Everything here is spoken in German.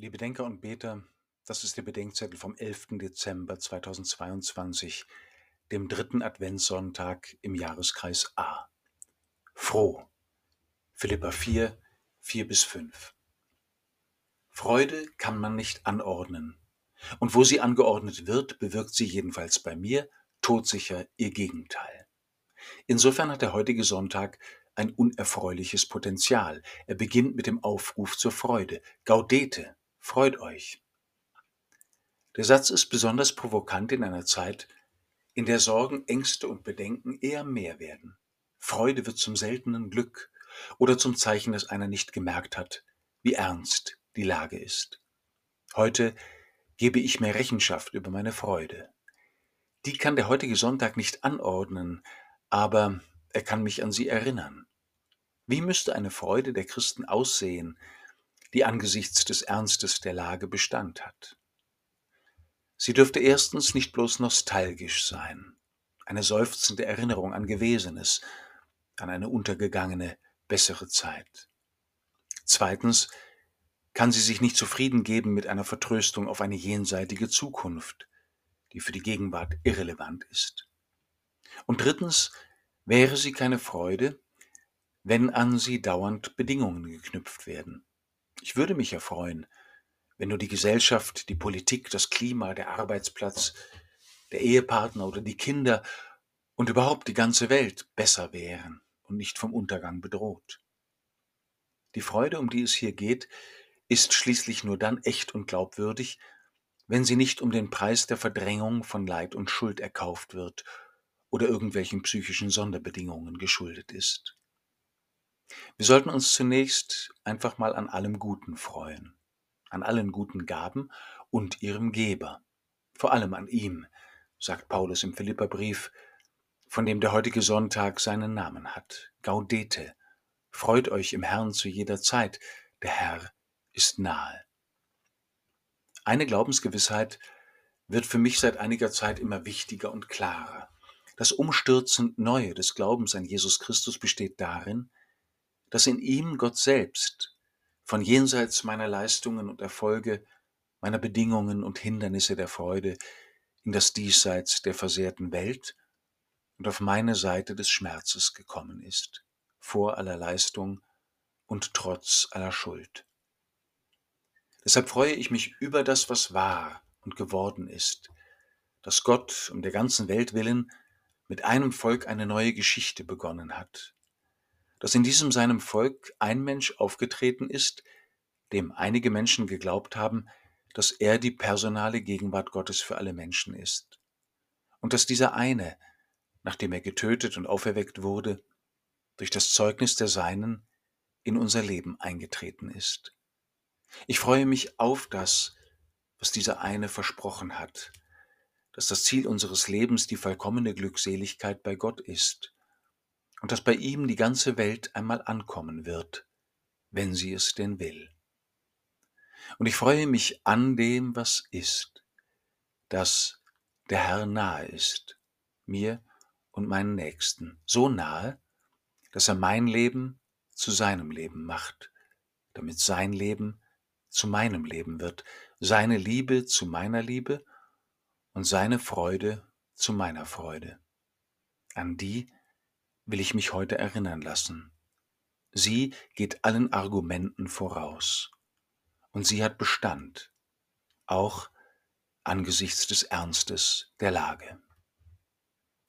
Liebe Denker und Beter, das ist der Bedenkzettel vom 11. Dezember 2022, dem dritten Adventssonntag im Jahreskreis A. Froh. Philippa 4, 4 bis 5. Freude kann man nicht anordnen. Und wo sie angeordnet wird, bewirkt sie jedenfalls bei mir todsicher ihr Gegenteil. Insofern hat der heutige Sonntag ein unerfreuliches Potenzial. Er beginnt mit dem Aufruf zur Freude. Gaudete, Freut euch. Der Satz ist besonders provokant in einer Zeit, in der Sorgen, Ängste und Bedenken eher mehr werden. Freude wird zum seltenen Glück oder zum Zeichen, dass einer nicht gemerkt hat, wie ernst die Lage ist. Heute gebe ich mir Rechenschaft über meine Freude. Die kann der heutige Sonntag nicht anordnen, aber er kann mich an sie erinnern. Wie müsste eine Freude der Christen aussehen, die angesichts des Ernstes der Lage Bestand hat. Sie dürfte erstens nicht bloß nostalgisch sein, eine seufzende Erinnerung an Gewesenes, an eine untergegangene, bessere Zeit. Zweitens kann sie sich nicht zufrieden geben mit einer Vertröstung auf eine jenseitige Zukunft, die für die Gegenwart irrelevant ist. Und drittens wäre sie keine Freude, wenn an sie dauernd Bedingungen geknüpft werden. Ich würde mich ja freuen, wenn nur die Gesellschaft, die Politik, das Klima, der Arbeitsplatz, der Ehepartner oder die Kinder und überhaupt die ganze Welt besser wären und nicht vom Untergang bedroht. Die Freude, um die es hier geht, ist schließlich nur dann echt und glaubwürdig, wenn sie nicht um den Preis der Verdrängung von Leid und Schuld erkauft wird oder irgendwelchen psychischen Sonderbedingungen geschuldet ist. Wir sollten uns zunächst einfach mal an allem Guten freuen, an allen guten Gaben und ihrem Geber, vor allem an ihm, sagt Paulus im Philipperbrief, von dem der heutige Sonntag seinen Namen hat. Gaudete, freut euch im Herrn zu jeder Zeit, der Herr ist nahe. Eine Glaubensgewissheit wird für mich seit einiger Zeit immer wichtiger und klarer. Das umstürzend Neue des Glaubens an Jesus Christus besteht darin, dass in ihm Gott selbst von jenseits meiner Leistungen und Erfolge, meiner Bedingungen und Hindernisse der Freude in das Diesseits der versehrten Welt und auf meine Seite des Schmerzes gekommen ist, vor aller Leistung und trotz aller Schuld. Deshalb freue ich mich über das, was war und geworden ist, dass Gott um der ganzen Welt willen mit einem Volk eine neue Geschichte begonnen hat, dass in diesem seinem Volk ein Mensch aufgetreten ist, dem einige Menschen geglaubt haben, dass er die personale Gegenwart Gottes für alle Menschen ist. Und dass dieser eine, nachdem er getötet und auferweckt wurde, durch das Zeugnis der Seinen in unser Leben eingetreten ist. Ich freue mich auf das, was dieser eine versprochen hat, dass das Ziel unseres Lebens die vollkommene Glückseligkeit bei Gott ist und dass bei ihm die ganze Welt einmal ankommen wird, wenn sie es denn will. Und ich freue mich an dem, was ist, dass der Herr nahe ist, mir und meinen Nächsten, so nahe, dass er mein Leben zu seinem Leben macht, damit sein Leben zu meinem Leben wird, seine Liebe zu meiner Liebe und seine Freude zu meiner Freude. An die, will ich mich heute erinnern lassen. Sie geht allen Argumenten voraus. Und sie hat Bestand, auch angesichts des Ernstes der Lage.